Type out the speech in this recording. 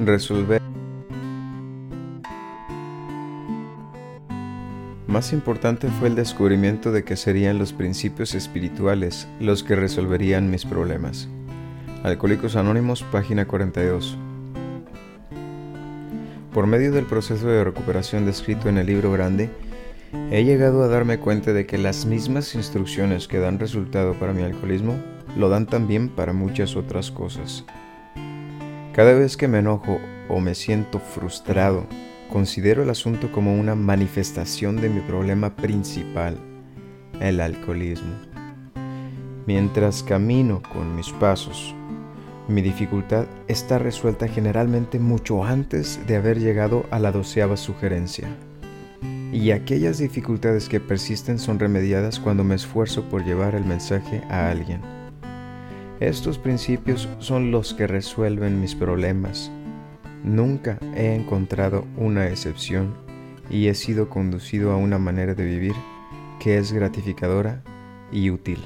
Resolver. Más importante fue el descubrimiento de que serían los principios espirituales los que resolverían mis problemas. Alcohólicos Anónimos, página 42. Por medio del proceso de recuperación descrito en el libro grande, he llegado a darme cuenta de que las mismas instrucciones que dan resultado para mi alcoholismo lo dan también para muchas otras cosas. Cada vez que me enojo o me siento frustrado, considero el asunto como una manifestación de mi problema principal, el alcoholismo. Mientras camino con mis pasos, mi dificultad está resuelta generalmente mucho antes de haber llegado a la doceava sugerencia. Y aquellas dificultades que persisten son remediadas cuando me esfuerzo por llevar el mensaje a alguien. Estos principios son los que resuelven mis problemas. Nunca he encontrado una excepción y he sido conducido a una manera de vivir que es gratificadora y útil.